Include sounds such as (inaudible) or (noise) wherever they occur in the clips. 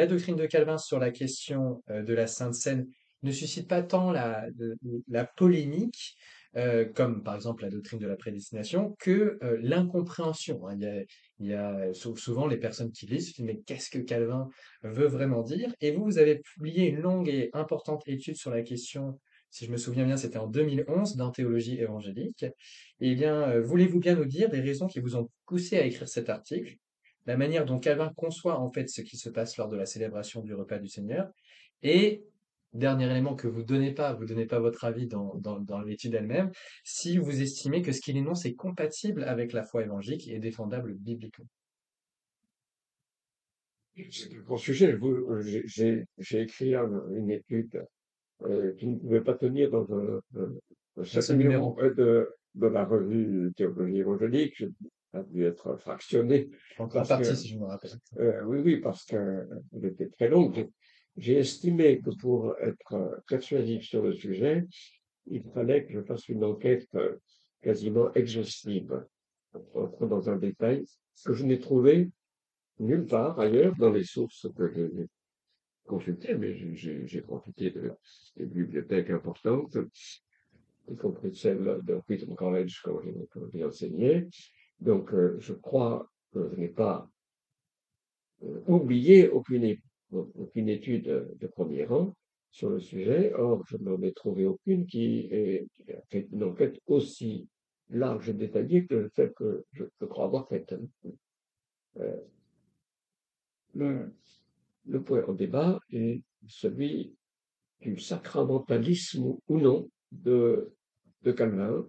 la doctrine de Calvin sur la question euh, de la Sainte Seine ne suscite pas tant la, polémique, euh, comme par exemple la doctrine de la prédestination, que euh, l'incompréhension. Hein. Il y a, souvent les personnes qui lisent, mais qu'est-ce que Calvin veut vraiment dire? Et vous, vous avez publié une longue et importante étude sur la question si je me souviens bien, c'était en 2011 dans Théologie évangélique. Eh bien, voulez-vous bien nous dire des raisons qui vous ont poussé à écrire cet article, la manière dont Calvin conçoit en fait ce qui se passe lors de la célébration du repas du Seigneur, et dernier élément que vous donnez pas, vous donnez pas votre avis dans, dans, l'étude elle-même, si vous estimez que ce qu'il énonce est compatible avec la foi évangélique et défendable bibliquement. C'est un grand sujet. J'ai écrit une étude euh, qui ne pouvait pas tenir dans un, un, numéro de, de, la revue Théologie évangélique. A dû être fractionné. En partie, si je me rappelle. Euh, oui, oui, parce qu'elle était très longue. J'ai estimé que pour être persuasif sur le sujet, il fallait que je fasse une enquête euh, quasiment exhaustive, entre dans un détail que je n'ai trouvé nulle part ailleurs dans les sources que j'ai consulté, mais j'ai profité de, des bibliothèques importantes, y compris celle de Wheaton College quand j'ai enseigné. Donc, euh, je crois que je n'ai pas euh, oublié aucune, étude de premier rang sur le sujet. Or, je n'en ai trouvé aucune qui ait fait une enquête aussi large et détaillée que celle que je, crois avoir faite. Euh, le, le point en débat est celui du sacramentalisme ou non de, de Calvin,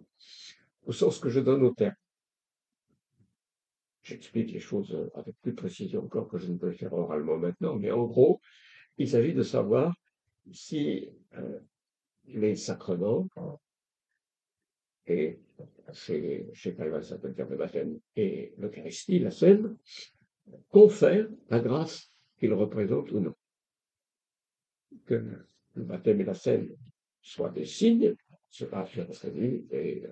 au sens que je donne au terme. J'explique les choses avec plus de précision encore que je ne peux le faire oralement maintenant, mais en gros, il s'agit de savoir si euh, les sacrements, et chez, chez Calvin, ça peut le baptême et l'Eucharistie, la scène, confèrent la grâce qu'il représente ou non. Que le baptême et la scène soient des signes, cela fait reconnu, et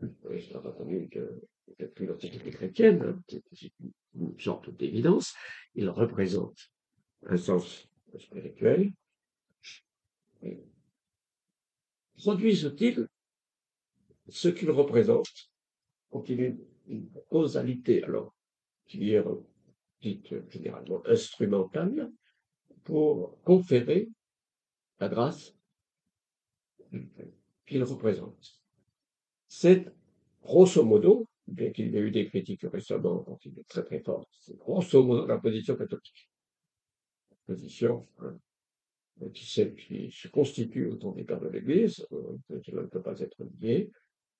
euh, c'est reconnu que depuis l'Antiquité chrétienne, hein, c'est une sorte d'évidence, il représente un sens spirituel. Produisent-ils ce qu'ils représentent? Ont-ils une causalité alors qui est dite généralement instrumentale, pour conférer la grâce qu'il représente. C'est grosso modo, bien qu'il y ait eu des critiques récemment quand il est très très fort, c'est grosso modo la position catholique. La position euh, qui, qui, se constitue autour des pères de l'Église, euh, qui ne peut pas être nié,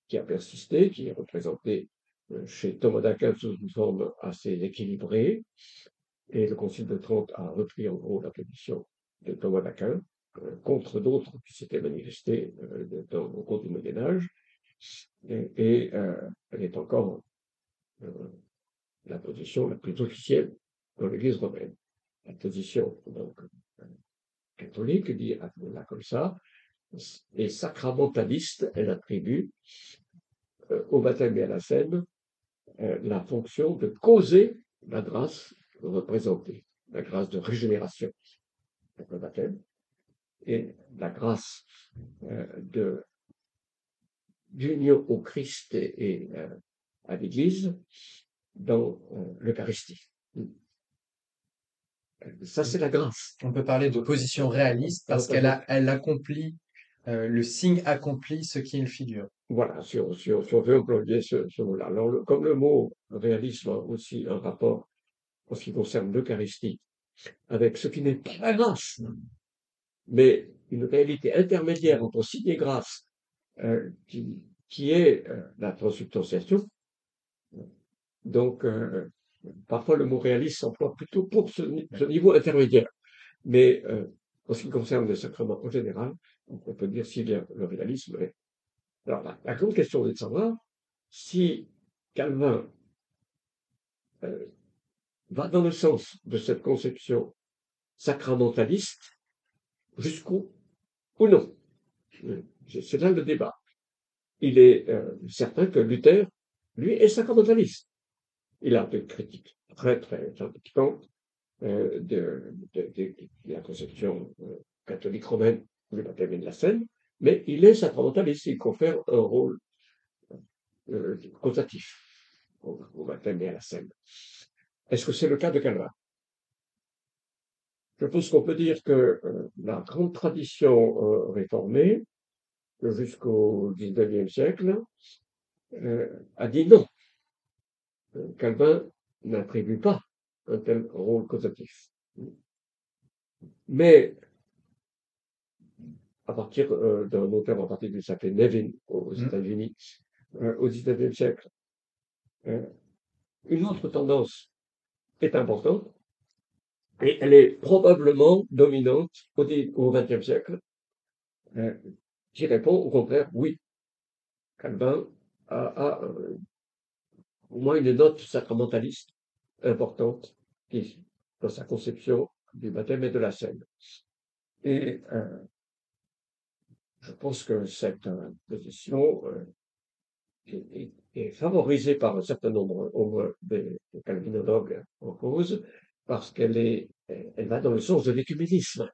qui a persisté, qui est représenté euh, chez Thomas d'Aquin sous une forme assez équilibrée. Et le Concile de Trente a repris en gros la position de Thomas d'Aquin euh, contre d'autres qui s'étaient manifestés au cours du Moyen Âge. Et, elle est encore la position la plus officielle dans l'Église romaine. La position donc catholique dit là comme ça, les sacramentalistes, elle attribue au baptême et à la scène euh, la fonction de causer la grâce représentée, la grâce de régénération, le baptême, et la grâce euh, de d'union au Christ et, euh, à l'Église dans l'Eucharistie. Ça, c'est la grâce. On peut parler de position réaliste parce qu'elle a, elle accomplit, le signe accomplit ce qui est le figure. Voilà, si on, si, veut employer ce, mot-là. Comme le mot réalisme a aussi un rapport en ce qui concerne l'Eucharistie avec ce qui n'est pas la grâce, mais une réalité intermédiaire entre signe et grâce, euh, qui, qui, est euh, la transubstantiation. Donc, euh, parfois le mot réaliste s'emploie plutôt pour ce, niveau intermédiaire. Mais en ce qui concerne les sacrements en général, on peut dire si le réalisme est alors, la, grande question est de savoir si Calvin euh, va dans le sens de cette conception sacramentaliste jusqu'où ou non. C'est là le débat. Il est euh, certain que Luther, lui, est sacramentaliste. Il a des critiques très, très importantes euh, de, la conception euh, catholique romaine du baptême de la Seine, mais il est sacramentaliste, il confère un rôle euh, causatif au, baptême et à la Seine. Est-ce que c'est le cas de Calvin? Je pense qu'on peut dire que la grande tradition réformée, jusqu'au XIXe siècle, a dit non. Calvin n'attribue pas un tel rôle causatif. Mais à partir euh, d'un auteur en particulier qui s'appelait Nevin aux mm. États-Unis, euh, au XIXe siècle, euh, une autre tendance est importante et elle est probablement dominante au XXe siècle, qui répond au contraire oui. Calvin a, a au moins une note sacramentaliste importante dans sa conception du baptême et de la scène. Et euh, je pense que cette euh, position euh, est, favorisée par un certain nombre des, calvinologues en cause, parce qu'elle est, elle va dans le sens de l'écuménisme.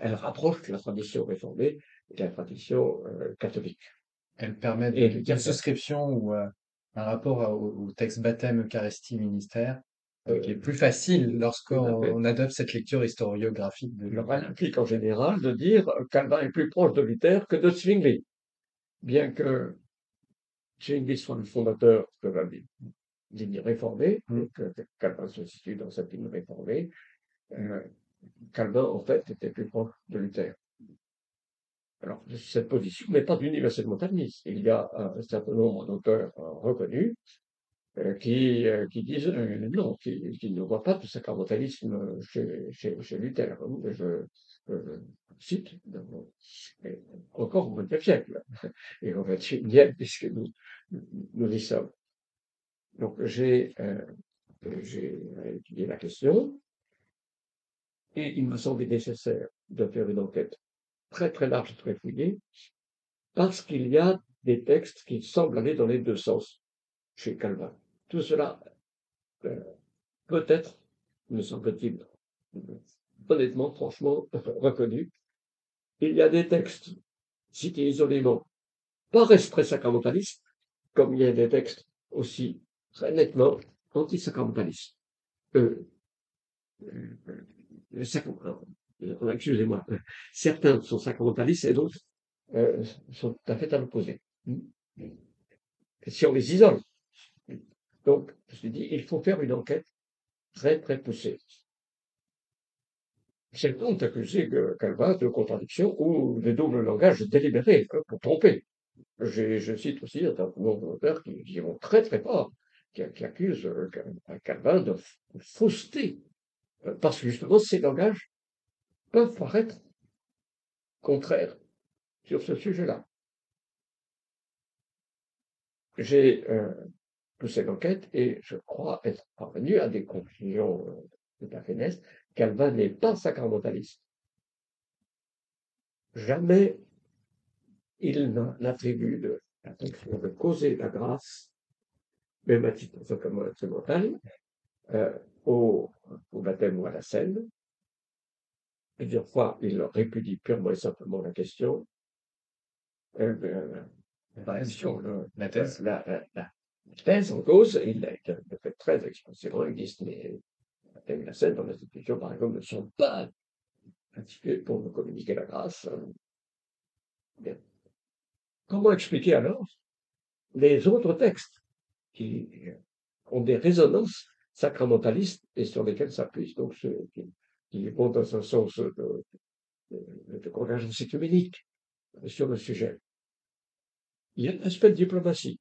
Elle rapproche la tradition réformée et la tradition catholique. Elle permet de, de, une souscription ou un rapport au, texte baptême, Eucharistie, ministère, euh, qui est plus facile lorsqu'on adopte cette lecture historiographique. De... Implique en général de dire Calvin est plus proche de Luther que de Zwingli, bien que Zwingli soit le fondateur de la ligne réformée, mm. et que Calvin se situe dans cette ligne réformée. Euh, Calvin, en fait, était plus proche de Luther. Alors, cette position n'est pas d'universellement-modernisme. Il y a un certain nombre d'auteurs euh, reconnus euh, qui, euh, qui disent non, qui, ne voient pas de sacramentalisme chez, chez, chez Luther. Je, cite encore au XXe siècle et au XXIe puisque nous, nous y sommes. Donc j'ai étudié la question et il me semblait nécessaire de faire une enquête très très large, très fouillé, parce qu'il y a des textes qui semblent aller dans les deux sens chez Calvin. Tout cela euh, peut être, me semble-t-il, honnêtement, franchement, (laughs) reconnu. Il y a des textes cités isolément par esprit sacramentalistes, comme il y a des textes aussi très nettement anti-sacramentalistes. Euh, euh, euh, excusez-moi, euh, certains sont sacramentalistes et d'autres euh, sont tout à fait à l'opposé. Si on les isole. Donc, je dis, il faut faire une enquête très, très poussée. Certains ont accusé Calvin de contradiction ou de double langage délibéré hein, pour tromper. Je, cite aussi un nombre d'auteurs qui, vont très très fort, qui, accusent Calvin de fausseté, parce que justement ces langages peuvent paraître contraires sur ce sujet-là. J'ai euh, poussé l'enquête et je crois être parvenu à des conclusions euh, tout à fait. Calvin n'est pas sacramentaliste. Jamais il n'attribue de la fonction de causer la grâce, même à titre sacrament instrumental, euh, au, au baptême ou à la scène, Plusieurs fois, il répudie purement et simplement la question. Euh, euh, la, thèse. La, thèse en cause, il l'a fait très expressément. Il dit mais la scène dans l'institution, par exemple, ne sont pas instituées pour nous communiquer la grâce. Bien. Comment expliquer alors les autres textes qui ont des résonances sacramentalistes et sur lesquels s'appuient donc ceux qui, qui vont dans un sens de, de, convergence écuménique sur le sujet. Il y a un aspect de diplomatie.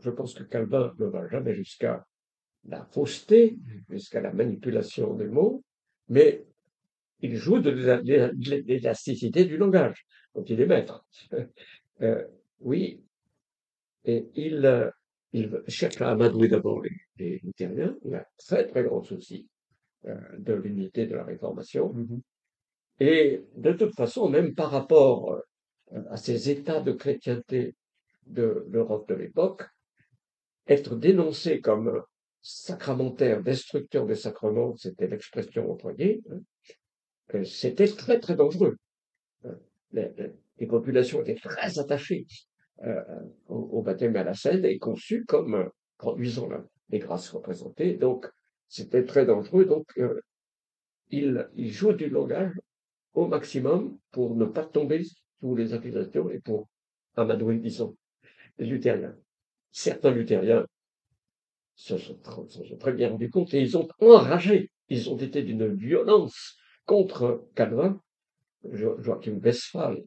Je pense que Calvin ne va jamais jusqu'à la fausseté, jusqu'à la manipulation des mots, mais il joue de l'élasticité du langage, dont il est maître. (laughs) Euh, oui, et il, il cherche à amadouer d'abord les, les luthériens, il a très très grand souci euh, de l'unité de la Réformation. Mm-hmm. Et de toute façon, même par rapport euh, à ces états de chrétienté de l'Europe de l'époque, être dénoncé comme sacramentaire, destructeur des sacrements, c'était l'expression employée, hein, c'était très très dangereux. Les, populations étaient très attachées euh, au, baptême et à la scène et conçues comme produisant les grâces représentées. Donc, c'était très dangereux. Donc, euh, il, il joue du langage au maximum pour ne pas tomber sous les accusations et pour amadouer, disons, les luthériens. Certains luthériens se sont, très bien rendus compte et ils ont enragé. Ils ont été d'une violence contre Calvin, Joachim Westphal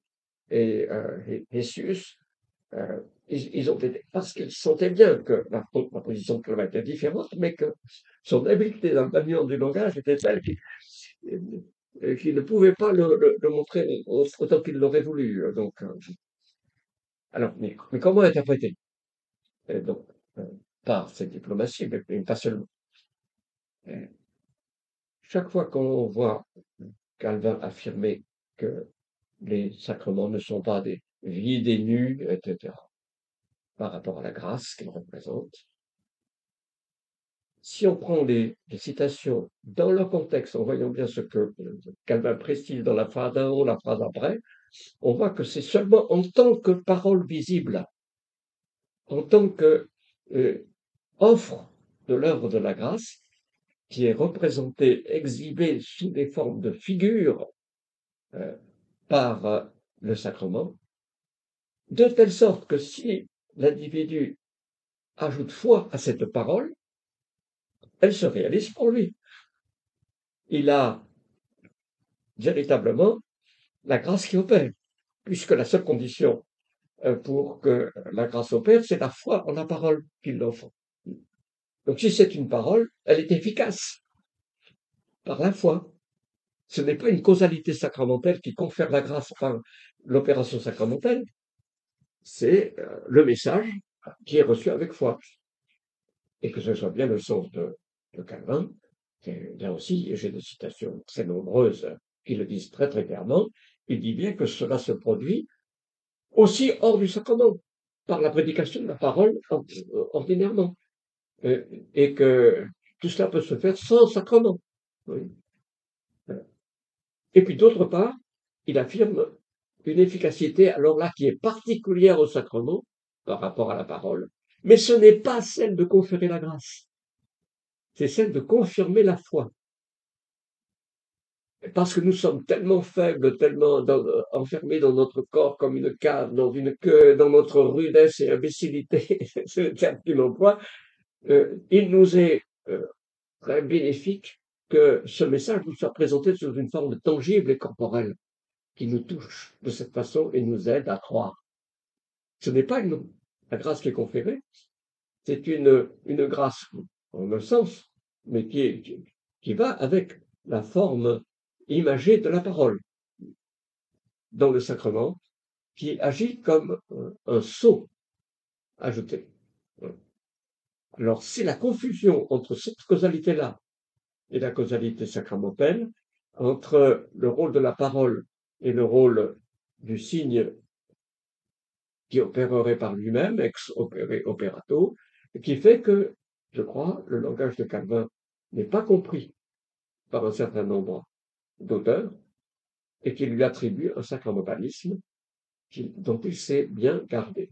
et euh, Hessius. Euh, ils, ont été, parce qu'ils sentaient bien que la, position de Calvin était différente, mais que son habileté dans le maniement du langage était telle qu'il ne pouvait pas le, montrer autant qu'il l'aurait voulu. Donc, euh, alors, mais, comment interpréter? Donc, par cette diplomatie, mais pas seulement. Chaque fois qu'on voit Calvin affirmer que les sacrements ne sont pas des vies des nus, etc., par rapport à la grâce qu'ils représentent, si on prend les, citations dans leur contexte, en voyant bien ce que Calvin précise dans la phrase d'avant, la phrase après, on voit que c'est seulement en tant que parole visible, en tant que euh, offre de l'œuvre de la grâce qui est représentée, exhibée sous des formes de figures euh, par euh, le sacrement, de telle sorte que si l'individu ajoute foi à cette parole, elle se réalise pour lui. Il a véritablement la grâce qui opère, puisque la seule condition euh, pour que la grâce opère, c'est la foi en la parole qu'il offre. Donc si c'est une parole, elle est efficace par la foi. Ce n'est pas une causalité sacramentelle qui confère la grâce par l'opération sacramentelle, c'est euh, le message qui est reçu avec foi. Et que ce soit bien le sens de, Calvin, là aussi, j'ai des citations très nombreuses qui le disent très très clairement, il dit bien que cela se produit aussi hors du sacrement, par la prédication de la parole euh, ordinairement. Euh, et que tout cela peut se faire sans sacrement. Et puis d'autre part, il affirme une efficacité, alors là, qui est particulière au sacrement par rapport à la parole, mais ce n'est pas celle de conférer la grâce, c'est celle de confirmer la foi. Parce que nous sommes tellement faibles, tellement enfermés dans notre corps comme une cave, dans queue, dans notre rudesse et imbécilité, (laughs) c'est le terme qu'il emploie, euh, il nous est euh, très bénéfique que ce message nous soit présenté sous une forme tangible et corporelle qui nous touche de cette façon et nous aide à croire. Ce n'est pas une, la grâce qui est conférée, c'est une, une grâce en un sens, mais qui, qui va avec la forme imagée de la parole dans le sacrement, qui agit comme un sceau ajouté. Alors, c'est la confusion entre cette causalité-là et la causalité sacramentelle, entre le rôle de la parole et le rôle du signe qui opérerait par lui-même, ex opere operato, qui fait que, je crois, le langage de Calvin n'est pas compris par un certain nombre d'auteurs et qui lui attribue un sacramentalisme dont il s'est bien gardé.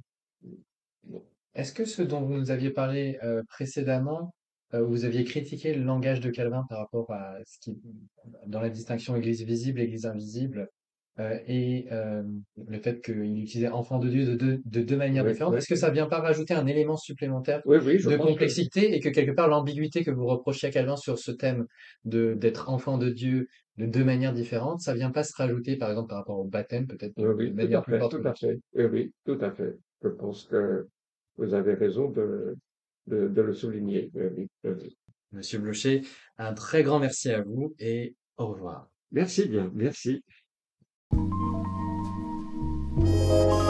Est-ce que ce dont vous nous aviez parlé euh, précédemment, euh, vous aviez critiqué le langage de Calvin par rapport à ce qui, dans la distinction Église visible, Église invisible, euh, et le fait qu'il utilisait enfant de Dieu de deux, de deux manières différentes, est-ce que ça vient pas rajouter un élément supplémentaire de complexité et que quelque part l'ambiguïté que vous reprochez à Calvin sur ce thème de d'être enfant de Dieu de deux manières différentes, ça vient pas se rajouter par exemple par rapport au baptême peut-être de manière plus tout à fait. Oui, oui, tout à fait. Je pense que vous avez raison de, de, le souligner. Monsieur Blocher, un très grand merci à vous et au revoir. Merci bien, merci. Thank you.